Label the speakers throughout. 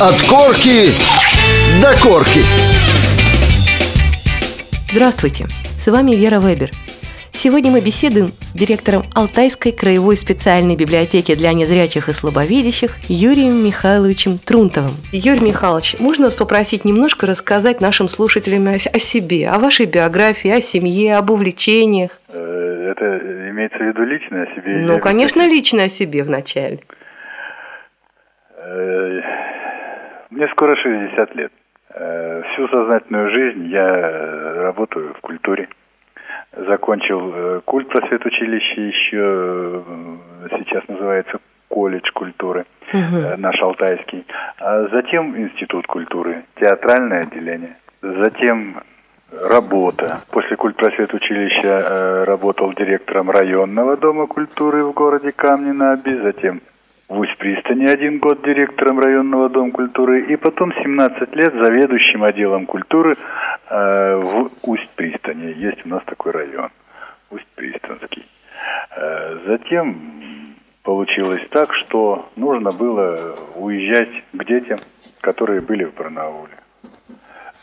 Speaker 1: От корки до корки.
Speaker 2: Здравствуйте, с вами Вера Вебер. Сегодня мы беседуем с директором Алтайской краевой специальной библиотеки для незрячих и слабовидящих Юрием Михайловичем Трунтовым. Юрий Михайлович, можно вас попросить немножко рассказать нашим слушателям о себе, о вашей биографии, о семье, об увлечениях?
Speaker 3: Э, это имеется в виду лично о себе?
Speaker 2: Ну, конечно, лично о себе вначале.
Speaker 3: Э, мне скоро 60 лет. Э, всю сознательную жизнь я работаю в культуре закончил э, культ просветучилище еще, э, сейчас называется колледж культуры, угу. наш алтайский. А затем институт культуры, театральное отделение. Затем работа. После культпросветучилища работал директором районного дома культуры в городе Камни-на-Оби, затем в Усть-Пристани один год директором районного дома культуры и потом 17 лет заведующим отделом культуры э, в Усть-Пристани. Есть у нас такой район, Усть-Пристанский. Э, затем получилось так, что нужно было уезжать к детям, которые были в Барнауле.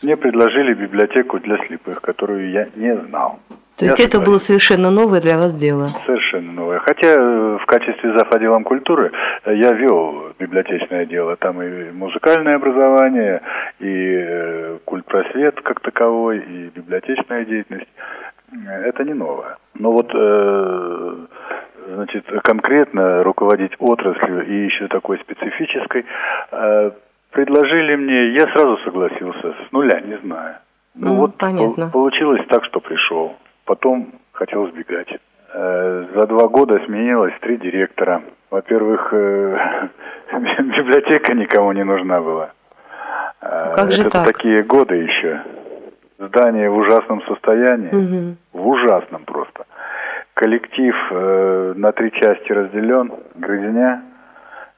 Speaker 3: Мне предложили библиотеку для слепых, которую я не знал.
Speaker 2: То есть это было совершенно новое для вас дело?
Speaker 3: Совершенно новое. Хотя э, в качестве зав. отделом культуры э, я вел библиотечное дело. Там и музыкальное образование, и э, культпросвет как таковой, и библиотечная деятельность. Это не новое. Но вот, значит, конкретно руководить отраслью и еще такой специфической предложили мне, я сразу согласился, с нуля, не знаю.
Speaker 2: Ну, ну вот понятно.
Speaker 3: получилось так, что пришел. Потом хотел сбегать. Э, за два года сменилось три директора. Во-первых, э, библиотека никому не нужна была.
Speaker 2: Э, как же
Speaker 3: Это
Speaker 2: так?
Speaker 3: такие годы еще. Здание в ужасном состоянии. Угу. В ужасном просто. Коллектив на три части разделен. Грызня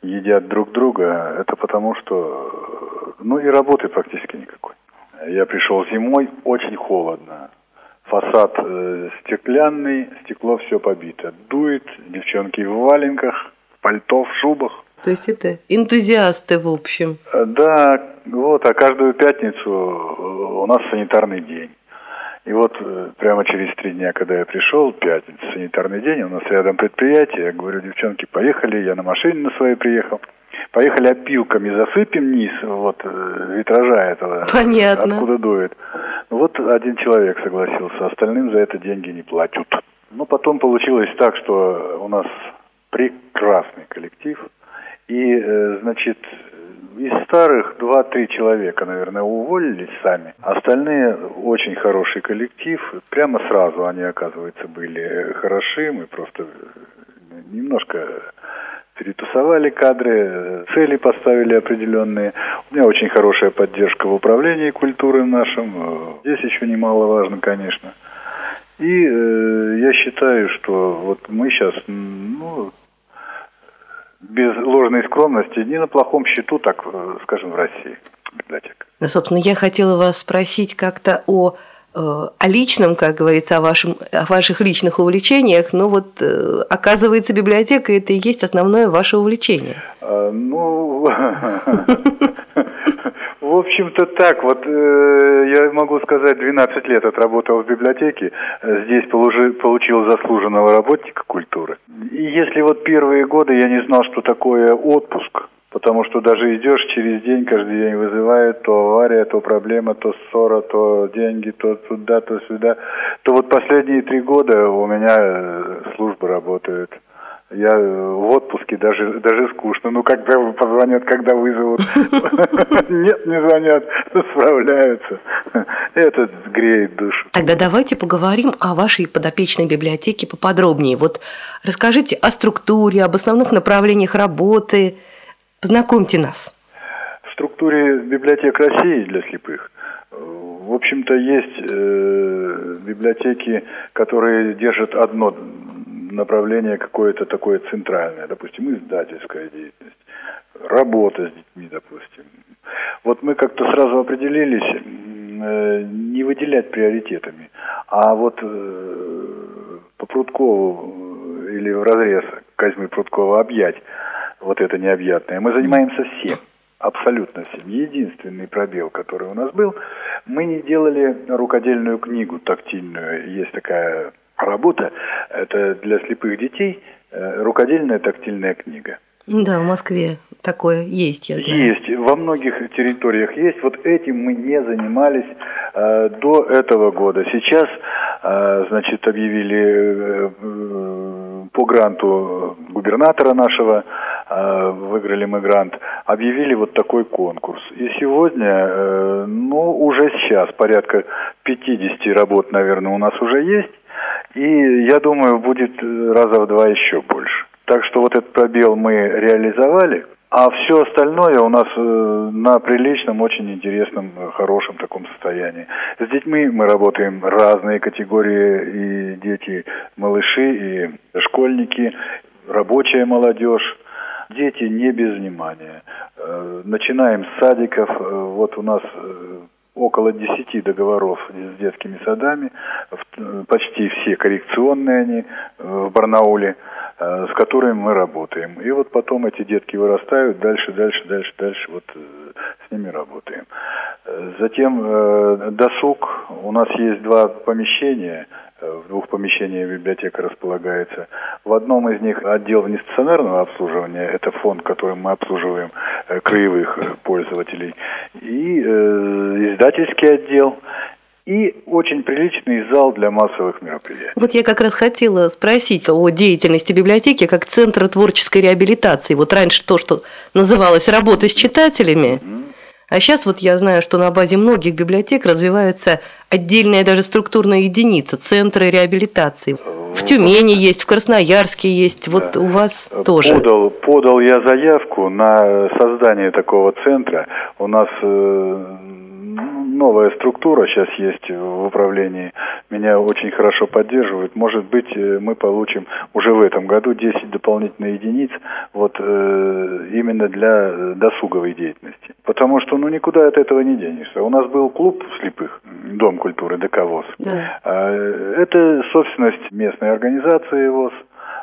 Speaker 3: едят друг друга. Это потому что... Ну и работы практически никакой. Я пришел зимой, очень холодно. Фасад э, стеклянный, стекло все побито. Дует, девчонки в валенках, пальто, в шубах.
Speaker 2: То есть это энтузиасты, в общем.
Speaker 3: Э, да, вот, а каждую пятницу э, у нас санитарный день. И вот э, прямо через три дня, когда я пришел, пятница, санитарный день, у нас рядом предприятие, я говорю, девчонки, поехали, я на машине на своей приехал. Поехали опилками засыпем низ вот витража этого.
Speaker 2: Понятно.
Speaker 3: Откуда дует. Ну вот один человек согласился, остальным за это деньги не платят. Ну, потом получилось так, что у нас прекрасный коллектив. И, э, значит, из старых два-три человека, наверное, уволились сами. Остальные очень хороший коллектив. Прямо сразу они, оказывается, были хороши. Мы просто немножко перетусовали кадры, цели поставили определенные. У меня очень хорошая поддержка в управлении культуры нашем. Здесь еще немаловажно, конечно. И э, я считаю, что вот мы сейчас, ну, без ложной скромности, не на плохом счету, так э, скажем, в России библиотека.
Speaker 2: Да, собственно, я хотела вас спросить как-то о Э, о личном, как говорится, о, вашем, о ваших личных увлечениях, но вот э, оказывается библиотека это и есть основное ваше увлечение.
Speaker 3: Ну, общем-то так. Вот э, я могу сказать, 12 лет отработал в библиотеке, здесь получил заслуженного работника культуры. И если вот первые годы я не знал, что такое отпуск, Потому что даже идешь через день, каждый день вызывают то авария, то проблема, то ссора, то деньги, то туда, то сюда. То вот последние три года у меня э, служба работает. Я в отпуске даже, даже скучно. Ну, когда позвонят, когда вызовут. Нет, не звонят, справляются. Это греет душу.
Speaker 2: Тогда давайте поговорим о вашей подопечной библиотеке поподробнее. Вот расскажите о структуре, об основных направлениях работы – Познакомьте нас.
Speaker 3: В структуре библиотек России для слепых в общем-то, есть э, библиотеки, которые держат одно направление какое-то такое центральное, допустим, издательская деятельность, работа с детьми, допустим. Вот мы как-то сразу определились э, не выделять приоритетами, а вот э, по Прудкову или в разрез Козьмы Прудкова объять вот это необъятное. Мы занимаемся всем. абсолютно всем. Единственный пробел, который у нас был, мы не делали рукодельную книгу тактильную. Есть такая работа, это для слепых детей, э, рукодельная тактильная книга.
Speaker 2: Да, в Москве такое есть, я знаю.
Speaker 3: Есть, во многих территориях есть. Вот этим мы не занимались э, до этого года. Сейчас, э, значит, объявили э, э по гранту губернатора нашего, э, выиграли мы грант, объявили вот такой конкурс. И сегодня, э, ну, уже сейчас порядка 50 работ, наверное, у нас уже есть. И я думаю, будет раза в два еще больше. Так что вот этот пробел мы реализовали. А все остальное у нас э, на приличном, очень интересном, хорошем таком состоянии. С детьми мы работаем разные категории, и дети, малыши, и школьники, рабочая молодежь. Дети не без внимания. Э, начинаем с садиков. Э, вот у нас около 10 договоров с детскими садами, почти все коррекционные они в Барнауле. Э, с которыми мы работаем. И вот потом эти детки вырастают, дальше, дальше, дальше, дальше вот э, с ними работаем. Э, затем досуг. У нас есть два помещения, в двух помещениях библиотека располагается. В одном из них отдел нестационарного обслуживания, это фонд, которым мы обслуживаем краевых пользователей, и издательский отдел и очень приличный зал для массовых мероприятий.
Speaker 2: Вот я как раз хотела спросить о деятельности библиотеки как центра творческой реабилитации. Вот раньше то, что называлось работой с читателями. А сейчас вот я знаю, что на базе многих библиотек развивается отдельная даже структурная единица – центры реабилитации. В Тюмени есть, в Красноярске есть, вот да. у вас тоже.
Speaker 3: Подал, подал я заявку на создание такого центра. У нас э, новая структура сейчас есть в управлении, меня очень хорошо поддерживают. Может быть, э, мы получим уже в этом году 10 дополнительных единиц вот э, именно для досуговой деятельности. Потому что ну никуда от этого не денешься. У нас был клуб слепых, Дом культуры ДКВОЗ. Да. А, это собственность местной организации ВОЗ.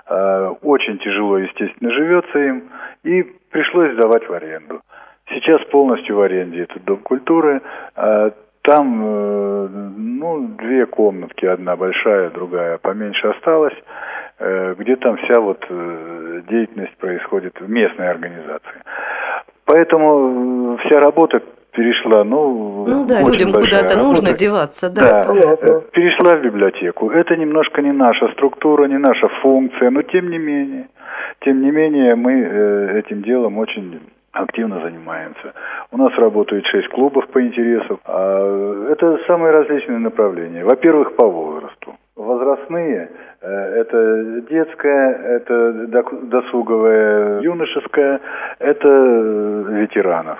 Speaker 3: А, очень тяжело, естественно, живется им. И пришлось сдавать в аренду. Сейчас полностью в аренде этот дом культуры. А, там, э, ну, две комнатки, одна большая, другая поменьше осталась, э, где там вся вот э, деятельность происходит в местной организации. Поэтому вся работа перешла, ну,
Speaker 2: ну да, людям куда-то нужно деваться,
Speaker 3: да, да перешла в библиотеку. Это немножко не наша структура, не наша функция, но тем не менее, тем не менее мы этим делом очень активно занимаемся. У нас работает шесть клубов по интересам. Это самые различные направления. Во-первых, по возрасту. Возрастные э, – это детская, это досуговая, юношеская, это ветеранов.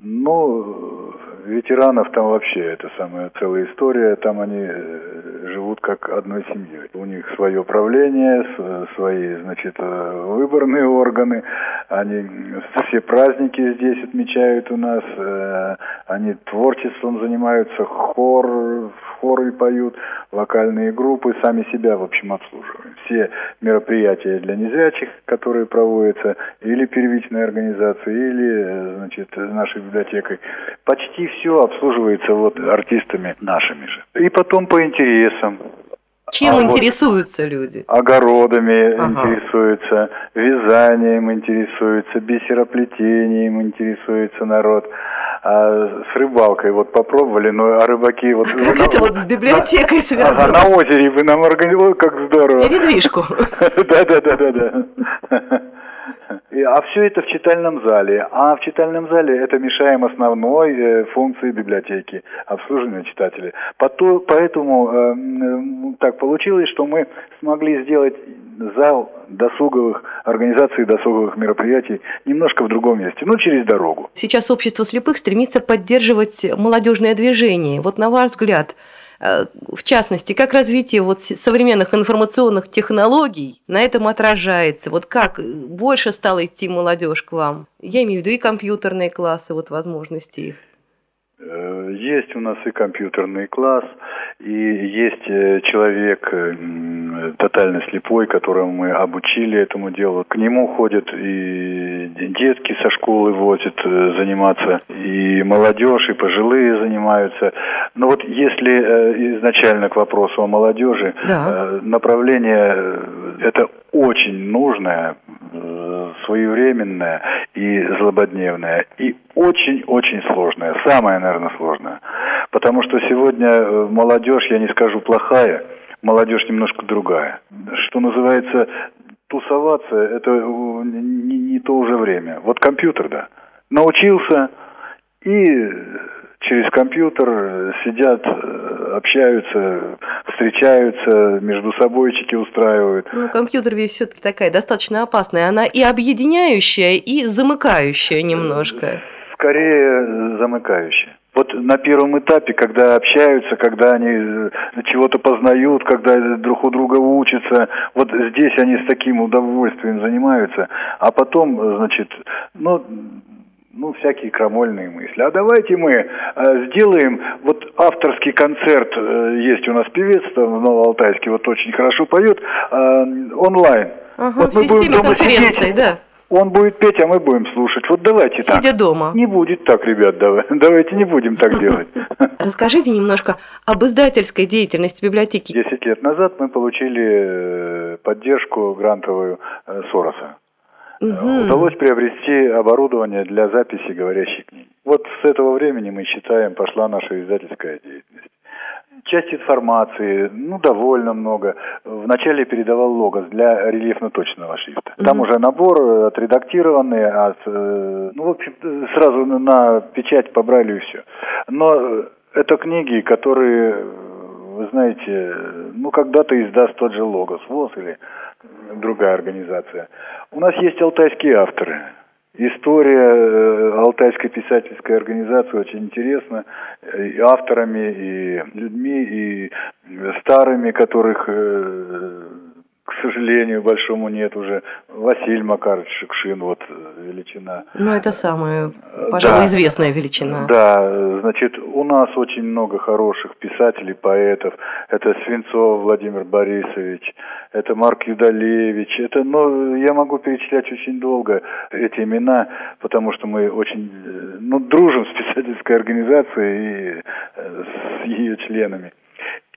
Speaker 3: Ну, ветеранов там вообще это самая целая история. Там они э, живут как одной семьей. У них свое правление, свои, значит, э, выборные органы. Они все праздники здесь отмечают у нас. Э, они творчеством занимаются, хор, хоры поют, вокальные группы, сами себя, в общем, обслуживаем. Все мероприятия для незрячих, которые проводятся или первичной организацией, или, значит, нашей библиотекой, почти все обслуживается вот артистами нашими же. И потом по интересам.
Speaker 2: Чем а интересуются вот люди?
Speaker 3: Огородами ага. интересуются, вязанием интересуются, бисероплетением интересуется народ. А с рыбалкой вот попробовали, но а рыбаки вот...
Speaker 2: Как на, это вот с библиотекой связано?
Speaker 3: Ага, на озере вы нам организовали, как здорово.
Speaker 2: Передвижку.
Speaker 3: Да-да-да-да-да. А все это в читальном зале. А в читальном зале это мешаем основной э, функции библиотеки, обслуживания читателей. Поэтому э, так получилось, что мы смогли сделать зал досуговых, организации досуговых мероприятий немножко в другом месте, ну, через дорогу.
Speaker 2: Сейчас общество слепых стремится поддерживать молодежное движение. Вот на ваш взгляд, в частности, как развитие вот современных информационных технологий на этом отражается? Вот как больше стала идти молодежь к вам? Я имею в виду и компьютерные классы, вот возможности их.
Speaker 3: Э, есть у нас и компьютерный класс, и есть э, человек тотально слепой, которого мы обучили этому делу. К нему ходят и детки со школы возят э, заниматься, и молодежь, и пожилые занимаются. Но вот если изначально к вопросу о молодежи, да. направление это очень нужное, своевременное и злободневное, и очень-очень сложное, самое, наверное, сложное. Потому что сегодня э, молодежь, я не скажу плохая, молодежь немножко другая. Что называется, тусоваться, это э, не, не то уже время. Вот компьютер, да. Научился и через компьютер сидят, э, общаются, встречаются, между собойчики устраивают.
Speaker 2: Ну, компьютер ведь все-таки такая достаточно опасная. Она и объединяющая, и замыкающая немножко.
Speaker 3: Скорее замыкающая. Вот на первом этапе, когда общаются, когда они э, чего-то познают, когда друг у друга учатся, вот здесь они с таким удовольствием занимаются, а потом, значит, ну, ну, всякие крамольные мысли. А давайте мы э, сделаем, вот авторский концерт, э, есть у нас певец там в Новоалтайске, вот очень хорошо поет, э, онлайн.
Speaker 2: Ага, вот в системе конференции, сидеть, да.
Speaker 3: Он будет петь, а мы будем слушать. Вот давайте
Speaker 2: Сидя
Speaker 3: так.
Speaker 2: Сидя дома.
Speaker 3: Не будет так, ребят, давай. давайте не будем так делать.
Speaker 2: Расскажите немножко об издательской деятельности библиотеки.
Speaker 3: Десять лет назад мы получили э, поддержку грантовую э, Сороса. Угу. Удалось приобрести оборудование для записи говорящих книг. Вот с этого времени мы считаем, пошла наша издательская деятельность. Часть информации, ну, довольно много. Вначале передавал логос для рельефно-точного шрифта. Угу. Там уже набор отредактированный, от, э, ну, в общем, сразу на печать по Брайлю и все. Но это книги, которые, вы знаете, ну, когда-то издаст тот же логос, ВОЗ или другая организация. У нас есть алтайские авторы. История э, Алтайской писательской организации очень интересна и авторами, и людьми, и старыми, которых э, к сожалению, большому нет уже. Василий Макарович Шукшин, вот э, величина.
Speaker 2: Ну, это самая, пожалуй, да. известная величина.
Speaker 3: Да, значит, у нас очень много хороших писателей, поэтов. Это Свинцов Владимир Борисович, это Марк Юдалевич. Это, ну, я могу перечислять очень долго эти имена, потому что мы очень, э, ну, дружим с писательской организацией и э, с ее членами.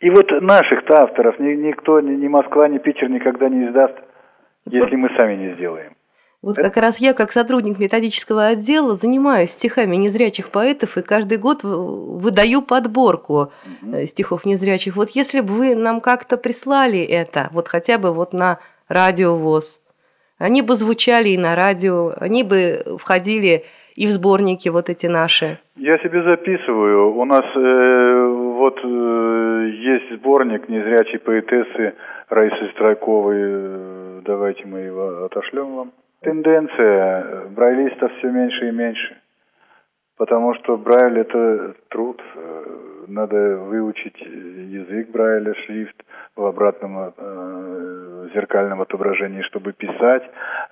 Speaker 3: И вот наших-то авторов ни, никто, ни, ни Москва, ни Питер никогда не издаст, если мы сами не сделаем.
Speaker 2: Вот как раз я, как сотрудник методического отдела, занимаюсь стихами незрячих поэтов и каждый год выдаю подборку угу. стихов незрячих. Вот если бы вы нам как-то прислали это, вот хотя бы вот на радио ВОЗ, они бы звучали и на радио, они бы входили и в сборники вот эти наши.
Speaker 3: Я себе записываю. У нас э, вот э, есть сборник незрячей поэтессы Раисы Страйковой. Э, давайте мы его отошлем вам. Тенденция брайлистов все меньше и меньше. Потому что Брайль это труд. Э, надо выучить язык Брайля, шрифт в обратном э, зеркальном отображении, чтобы писать,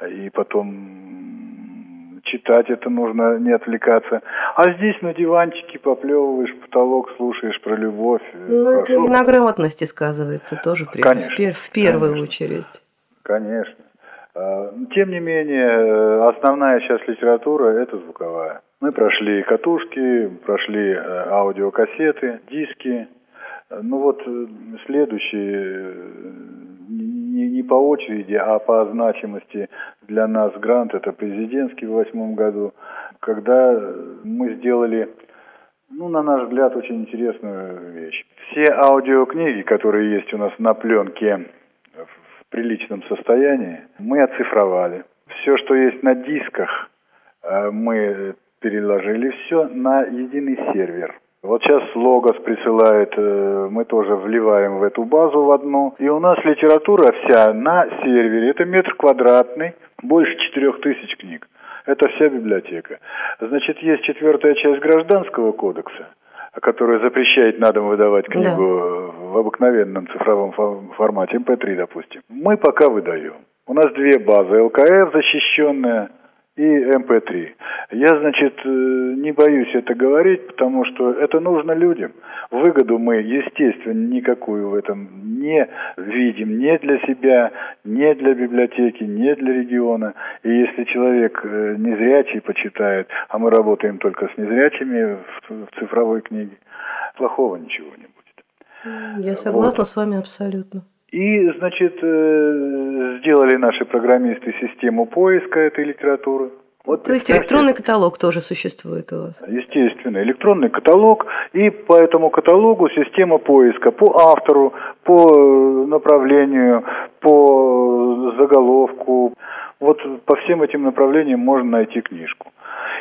Speaker 3: и потом читать это нужно, не отвлекаться. А здесь на диванчике поплевываешь, потолок слушаешь про любовь.
Speaker 2: Ну, это и на грамотности сказывается тоже, при, конечно, в, в первую конечно, очередь.
Speaker 3: Конечно. А, тем не менее, основная сейчас литература – это звуковая. Мы прошли катушки, прошли э, аудиокассеты, диски. Ну вот э, следующий не, не по очереди, а по значимости для нас грант, это президентский в восьмом году, когда мы сделали, ну, на наш взгляд, очень интересную вещь. Все аудиокниги, которые есть у нас на пленке в приличном состоянии, мы оцифровали. Все, что есть на дисках, э, мы переложили все на единый сервер – вот сейчас Логос присылает, э, мы тоже вливаем в эту базу в одну. И у нас литература вся на сервере. Это метр квадратный, больше четырех тысяч книг. Это вся библиотека. Значит, есть четвертая часть Гражданского кодекса, которая запрещает на дом выдавать книгу да. в обыкновенном цифровом формате, MP3, допустим. Мы пока выдаем. У нас две базы. ЛКФ защищенная и MP3. Я, значит, э, не боюсь это говорить, потому что это нужно людям. Выгоду мы, естественно, никакую в этом не видим. Не для себя, не для библиотеки, не для региона. И если человек э, незрячий почитает, а мы работаем только с незрячими в цифровой книге, плохого ничего не будет.
Speaker 2: Я согласна вот. с вами абсолютно.
Speaker 3: И, значит, э, сделали наши программисты систему поиска этой литературы.
Speaker 2: Вот, То есть электронный каталог тоже существует у вас?
Speaker 3: Естественно, электронный каталог, и по этому каталогу система поиска по автору, по направлению, по заголовку. Вот по всем этим направлениям можно найти книжку.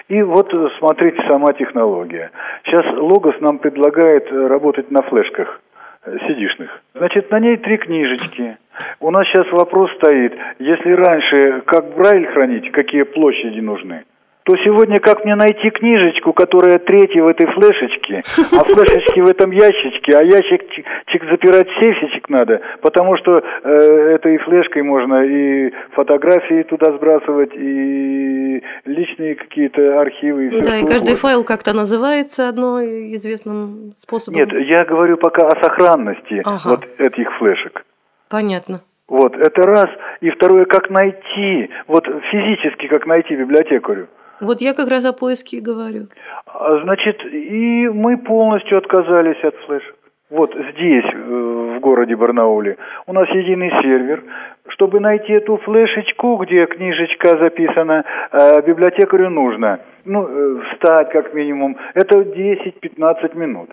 Speaker 3: И вот смотрите сама технология. Сейчас Логос нам предлагает работать на флешках сидишных. Значит, на ней три книжечки. У нас сейчас вопрос стоит, если раньше как Брайль хранить, какие площади нужны – то сегодня как мне найти книжечку, которая третья в этой флешечке, а флешечки в этом ящичке, а ящичек запирать сейфичек надо, потому что э, этой флешкой можно и фотографии туда сбрасывать, и личные какие-то архивы. И
Speaker 2: все да, и каждый угодно. файл как-то называется одно известным способом.
Speaker 3: Нет, я говорю пока о сохранности ага. вот этих флешек.
Speaker 2: Понятно.
Speaker 3: Вот, это раз. И второе, как найти, вот физически как найти библиотекарю.
Speaker 2: Вот я как раз о поиске и говорю.
Speaker 3: А, значит, и мы полностью отказались от флешек. Вот здесь, э, в городе Барнауле, у нас единый сервер. Чтобы найти эту флешечку, где книжечка записана, э, библиотекарю нужно ну, э, встать как минимум. Это 10-15 минут.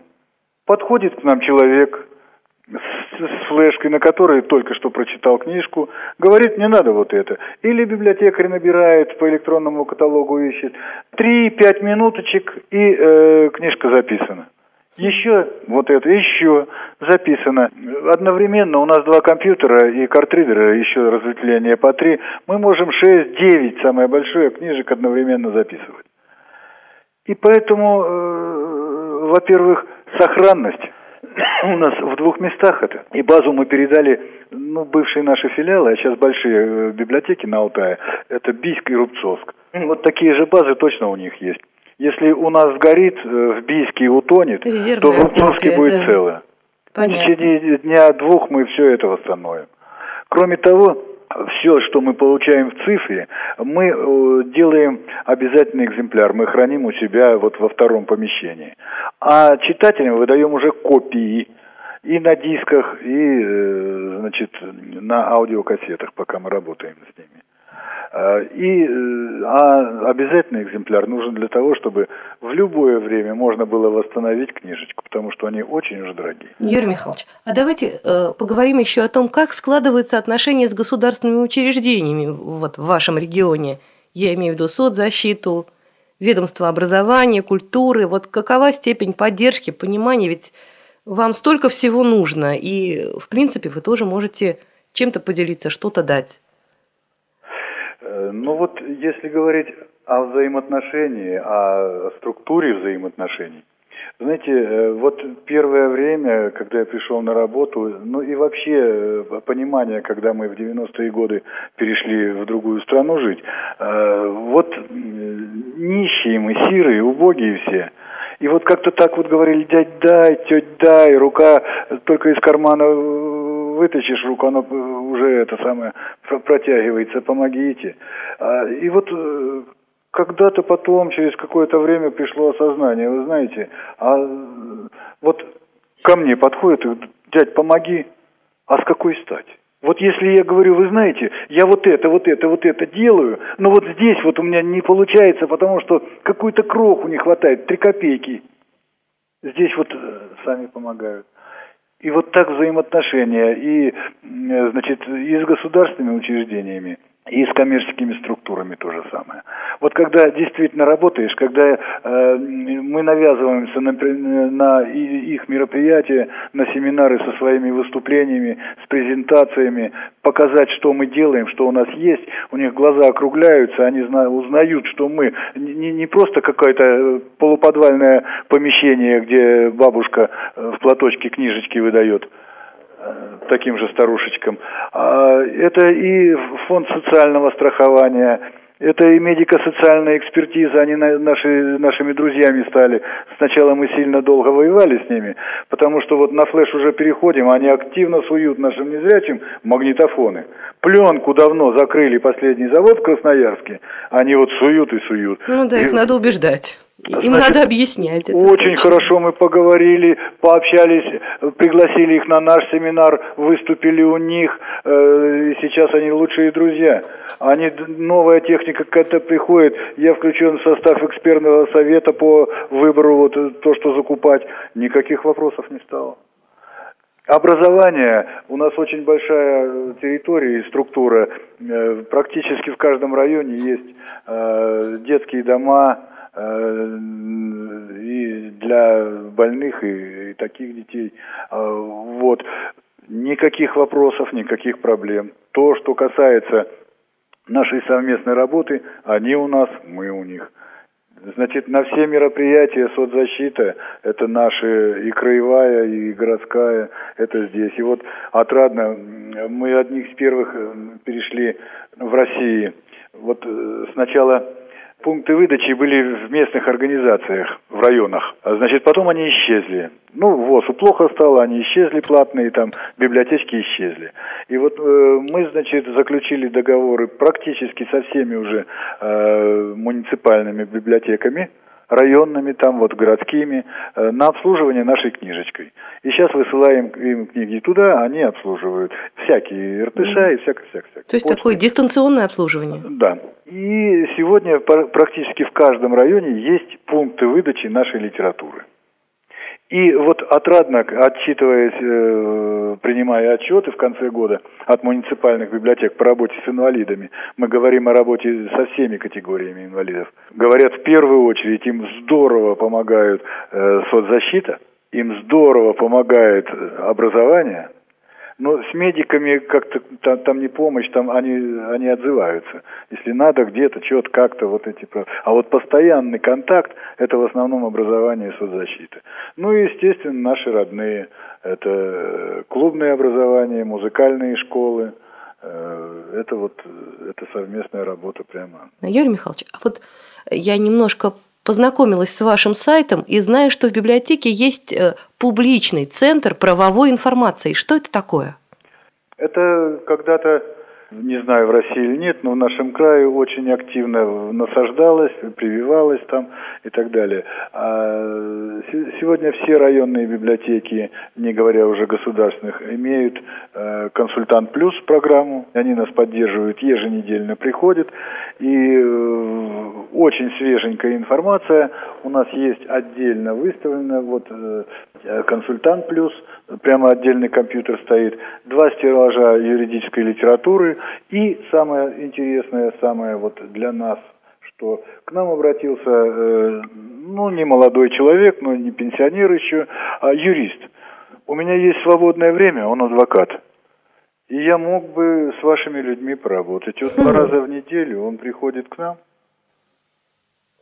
Speaker 3: Подходит к нам человек, с флешкой, на которой только что прочитал книжку, говорит, не надо вот это. Или библиотекарь набирает по электронному каталогу, ищет. Три-пять минуточек, и э, книжка записана. Еще вот это, еще записано. Одновременно у нас два компьютера и картридера, еще разветвление по три. Мы можем шесть-девять, самое большое, книжек одновременно записывать. И поэтому, э, во-первых, сохранность у нас в двух местах это. И базу мы передали, ну, бывшие наши филиалы, а сейчас большие э, библиотеки на Алтае, это Бийск и Рубцовск. Вот такие же базы точно у них есть. Если у нас сгорит, э, в Бийске утонет, Резервная то в Рубцовске будет это... целое. Понятно. В течение дня-двух мы все это восстановим. Кроме того, все, что мы получаем в цифре, мы э, делаем обязательный экземпляр, мы храним у себя вот во втором помещении. А читателям выдаем уже копии и на дисках, и, э, значит, на аудиокассетах, пока мы работаем с ними. А, и э, а обязательный экземпляр нужен для того, чтобы в любое время можно было восстановить книжечку, потому что они очень уж дорогие.
Speaker 2: Юрий Михайлович, а давайте э, поговорим еще о том, как складываются отношения с государственными учреждениями вот, в вашем регионе. Я имею в виду соцзащиту, ведомство образования, культуры. Вот какова степень поддержки, понимания? Ведь вам столько всего нужно, и, в принципе, вы тоже можете чем-то поделиться, что-то дать.
Speaker 3: Э, ну вот, если говорить о взаимоотношении, о структуре взаимоотношений, знаете, э, вот первое время, когда я пришел на работу, ну и вообще э, понимание, когда мы в 90-е годы перешли в другую страну жить, вот нищие мы, сирые, убогие все. И вот как-то так вот говорили, дядь дай, теть дай, рука только из кармана вытащишь руку, оно уже это самое протягивается, помогите. А, и вот э, когда-то потом, через какое-то время пришло осознание, вы знаете, а вот ко мне подходит и дядь, помоги, а с какой стати? Вот если я говорю, вы знаете, я вот это, вот это, вот это делаю, но вот здесь вот у меня не получается, потому что какую-то кроху не хватает, три копейки. Здесь вот э, сами помогают. И вот так взаимоотношения и, значит, и с государственными учреждениями, и с коммерческими структурами то же самое. Вот когда действительно работаешь, когда э, мы навязываемся на, на их мероприятия, на семинары со своими выступлениями, с презентациями, показать, что мы делаем, что у нас есть, у них глаза округляются, они зна- узнают, что мы не, не просто какое-то полуподвальное помещение, где бабушка э, в платочке книжечки выдает, таким же старушечкам. А, это и фонд социального страхования, Это и медико-социальная экспертиза, они наши, нашими друзьями стали. Сначала мы сильно долго воевали с ними, потому что вот на флеш уже переходим, они активно суют нашим незрячим магнитофоны. Пленку давно закрыли последний завод в Красноярске, они вот суют и суют.
Speaker 2: Ну да, их
Speaker 3: и...
Speaker 2: надо убеждать. Им
Speaker 3: Значит,
Speaker 2: надо объяснять. Это
Speaker 3: очень
Speaker 2: точно.
Speaker 3: хорошо мы поговорили, пообщались, пригласили их на наш семинар, выступили у них, э, сейчас они лучшие друзья. Они, новая техника какая-то приходит, я включен в состав экспертного совета по выбору вот э, то, что закупать. Никаких вопросов не стало. Образование. У нас очень большая территория и структура. Э, Практически в каждом районе есть э, детские дома, э, и для больных, и, таких детей. Вот. Никаких вопросов, никаких проблем. То, что касается нашей совместной работы, они у нас, мы у них. Значит, на все мероприятия соцзащита, это наши и краевая, и городская, это здесь. И вот отрадно, мы одних из первых э, перешли в России. Вот э, сначала пункты выдачи были в местных организациях, в районах. А, Значит, потом они исчезли. Ну, ВОЗу плохо стало, они исчезли платные, там, библиотечки исчезли. И вот э, мы, значит, заключили договоры практически со всеми уже э, муниципальными библиотеками, районными, там вот городскими, э, на обслуживание нашей книжечкой. И сейчас высылаем им книги туда, они обслуживают всякие РТШ и всякое-всякое.
Speaker 2: То есть такое дистанционное обслуживание.
Speaker 3: Да. И сегодня пр- практически в каждом районе есть пункты выдачи нашей литературы. И вот отрадно, отчитываясь, э, принимая отчеты в конце года от муниципальных библиотек по работе с инвалидами, мы говорим о работе со всеми категориями инвалидов. Говорят, в первую очередь им здорово помогают э, соцзащита, им здорово помогает э, образование, но с медиками как-то там, там не помощь, там они, они отзываются. Если надо где-то, что-то, как-то вот эти... А вот постоянный контакт – это в основном образование и соцзащита. Ну и, естественно, наши родные. Это э, клубное образование, музыкальные школы. Э, Это вот э, это совместная работа прямо.
Speaker 2: Юрий Михайлович, а вот я немножко познакомилась с вашим сайтом и знаю, что в библиотеке есть э, публичный центр правовой информации. Что это такое?
Speaker 3: Это когда-то, не знаю, в России или нет, но в нашем крае очень активно насаждалось, прививалось там и так далее. А се- сегодня все районные библиотеки, не говоря уже государственных, имеют э, консультант плюс программу. Они нас поддерживают, еженедельно приходят. И э, очень свеженькая информация у нас есть отдельно выставлена. Вот э, консультант плюс, прямо отдельный компьютер стоит, два стеллажа юридической литературы и самое интересное, самое вот для нас, что к нам обратился, э, ну, не молодой человек, но не пенсионер еще, а юрист. У меня есть свободное время, он адвокат. И я мог бы с вашими людьми поработать. Вот два раза в неделю он приходит к нам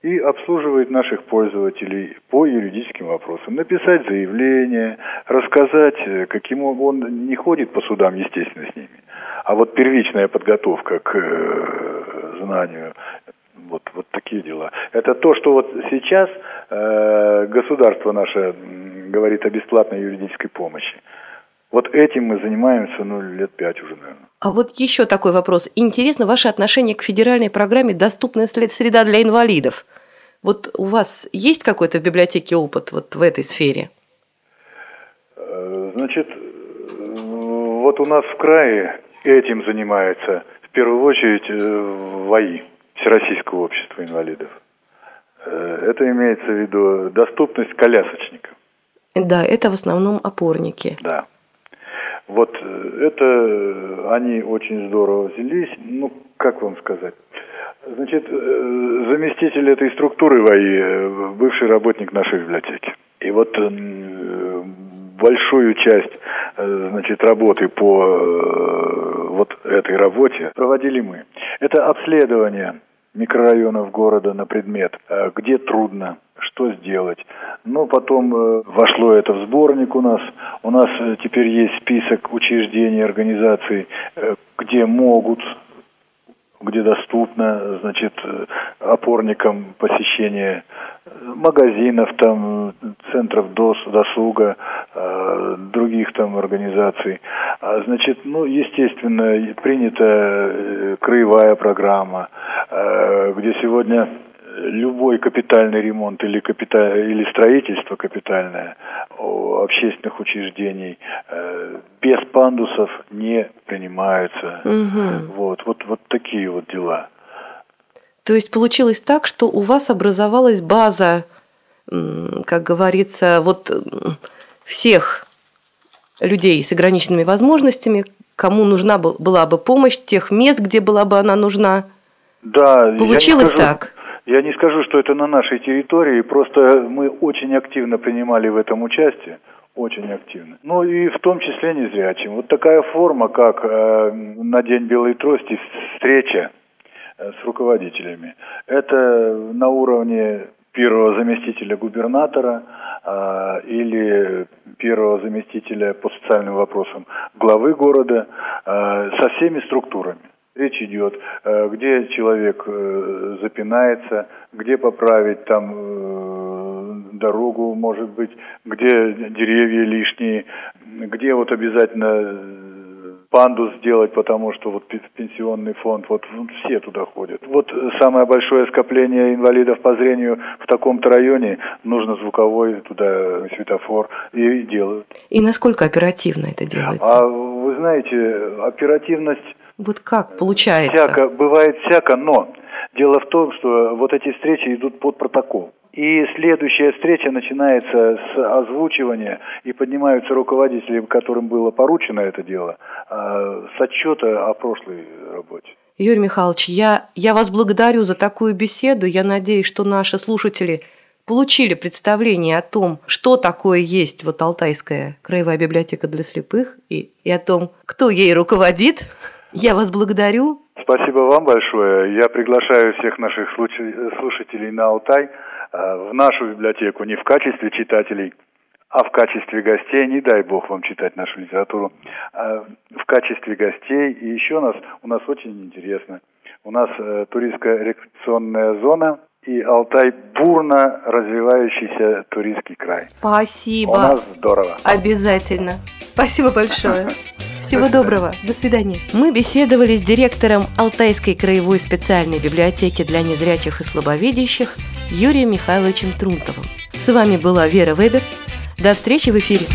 Speaker 3: и обслуживает наших пользователей по юридическим вопросам. Написать заявление, рассказать, э, каким он, он не ходит по судам, естественно, с ними. А вот первичная подготовка к э, знанию, вот, вот такие дела. Это то, что вот сейчас э, государство наше говорит о бесплатной юридической помощи. Вот этим мы занимаемся, ну, лет пять уже, наверное.
Speaker 2: А вот еще такой вопрос. Интересно ваше отношение к федеральной программе «Доступная среда для инвалидов». Вот у вас есть какой-то в библиотеке опыт вот в этой сфере?
Speaker 3: Э, Значит, вот у нас в крае этим занимается в первую очередь э, ВАИ, Всероссийского общества инвалидов. Э, Это имеется в виду доступность колясочников.
Speaker 2: Да, это в основном опорники.
Speaker 3: Да. Вот это они очень здорово взялись. Ну, как вам сказать? Значит, э, заместитель этой структуры ВАИ, э, бывший работник нашей библиотеки. И вот э, большую часть значит, работы по вот этой работе проводили мы. Это обследование микрорайонов города на предмет, где трудно, что сделать. Но потом э, вошло это в сборник у нас. У нас теперь есть список учреждений, организаций, где могут где доступно, значит, опорникам посещения магазинов, там, центров дос, досуга, э, других там организаций. А, значит, ну, естественно, принята э, краевая программа, э, где сегодня любой капитальный ремонт или, капиталь, или строительство капитальное общественных учреждений э, без пандусов не принимаются. Угу. Вот, вот, вот такие вот дела.
Speaker 2: То есть получилось так, что у вас образовалась база, как говорится, вот всех людей с ограниченными возможностями, кому нужна была бы помощь, тех мест, где была бы она нужна.
Speaker 3: Да,
Speaker 2: получилось скажу, так.
Speaker 3: Я не скажу, что это на нашей территории, просто мы очень активно принимали в этом участие очень активно. Ну и в том числе незрячим. Вот такая форма, как э, на День Белой Трости встреча Э, с руководителями. Это на уровне первого заместителя губернатора э, или первого заместителя по социальным вопросам главы города э, со всеми структурами. Речь идет, э, где человек э, запинается, где поправить там э, дорогу, может быть, где деревья лишние, где вот обязательно пандус сделать, потому что вот пенсионный фонд, вот все туда ходят. Вот самое большое скопление инвалидов по зрению в таком-то районе, нужно звуковой туда светофор и делают.
Speaker 2: И насколько оперативно это делается?
Speaker 3: А вы знаете, оперативность...
Speaker 2: Вот как получается?
Speaker 3: Всяко, бывает всяко, но дело в том, что вот эти встречи идут под протокол. И следующая встреча начинается с озвучивания, и поднимаются руководители, которым было поручено это дело, а, с отчета о прошлой работе.
Speaker 2: Юрий Михайлович, я, я вас благодарю за такую беседу. Я надеюсь, что наши слушатели получили представление о том, что такое есть вот Алтайская краевая библиотека для слепых и, и о том, кто ей руководит. Я вас благодарю.
Speaker 3: Спасибо вам большое. Я приглашаю всех наших слушателей на Алтай – Э, в нашу библиотеку не в качестве читателей, а в качестве гостей, не дай бог вам читать нашу литературу, а в качестве гостей. И еще у нас, у нас очень интересно. У нас э, туристская рекреационная зона и Алтай бурно развивающийся туристский край.
Speaker 2: Спасибо. У
Speaker 3: нас здорово.
Speaker 2: Обязательно. Спасибо большое. Всего доброго. До свидания. Мы беседовали с директором Алтайской краевой специальной библиотеки для незрячих и слабовидящих Юрием Михайловичем Трунтовым. С вами была Вера Вебер. До встречи в эфире.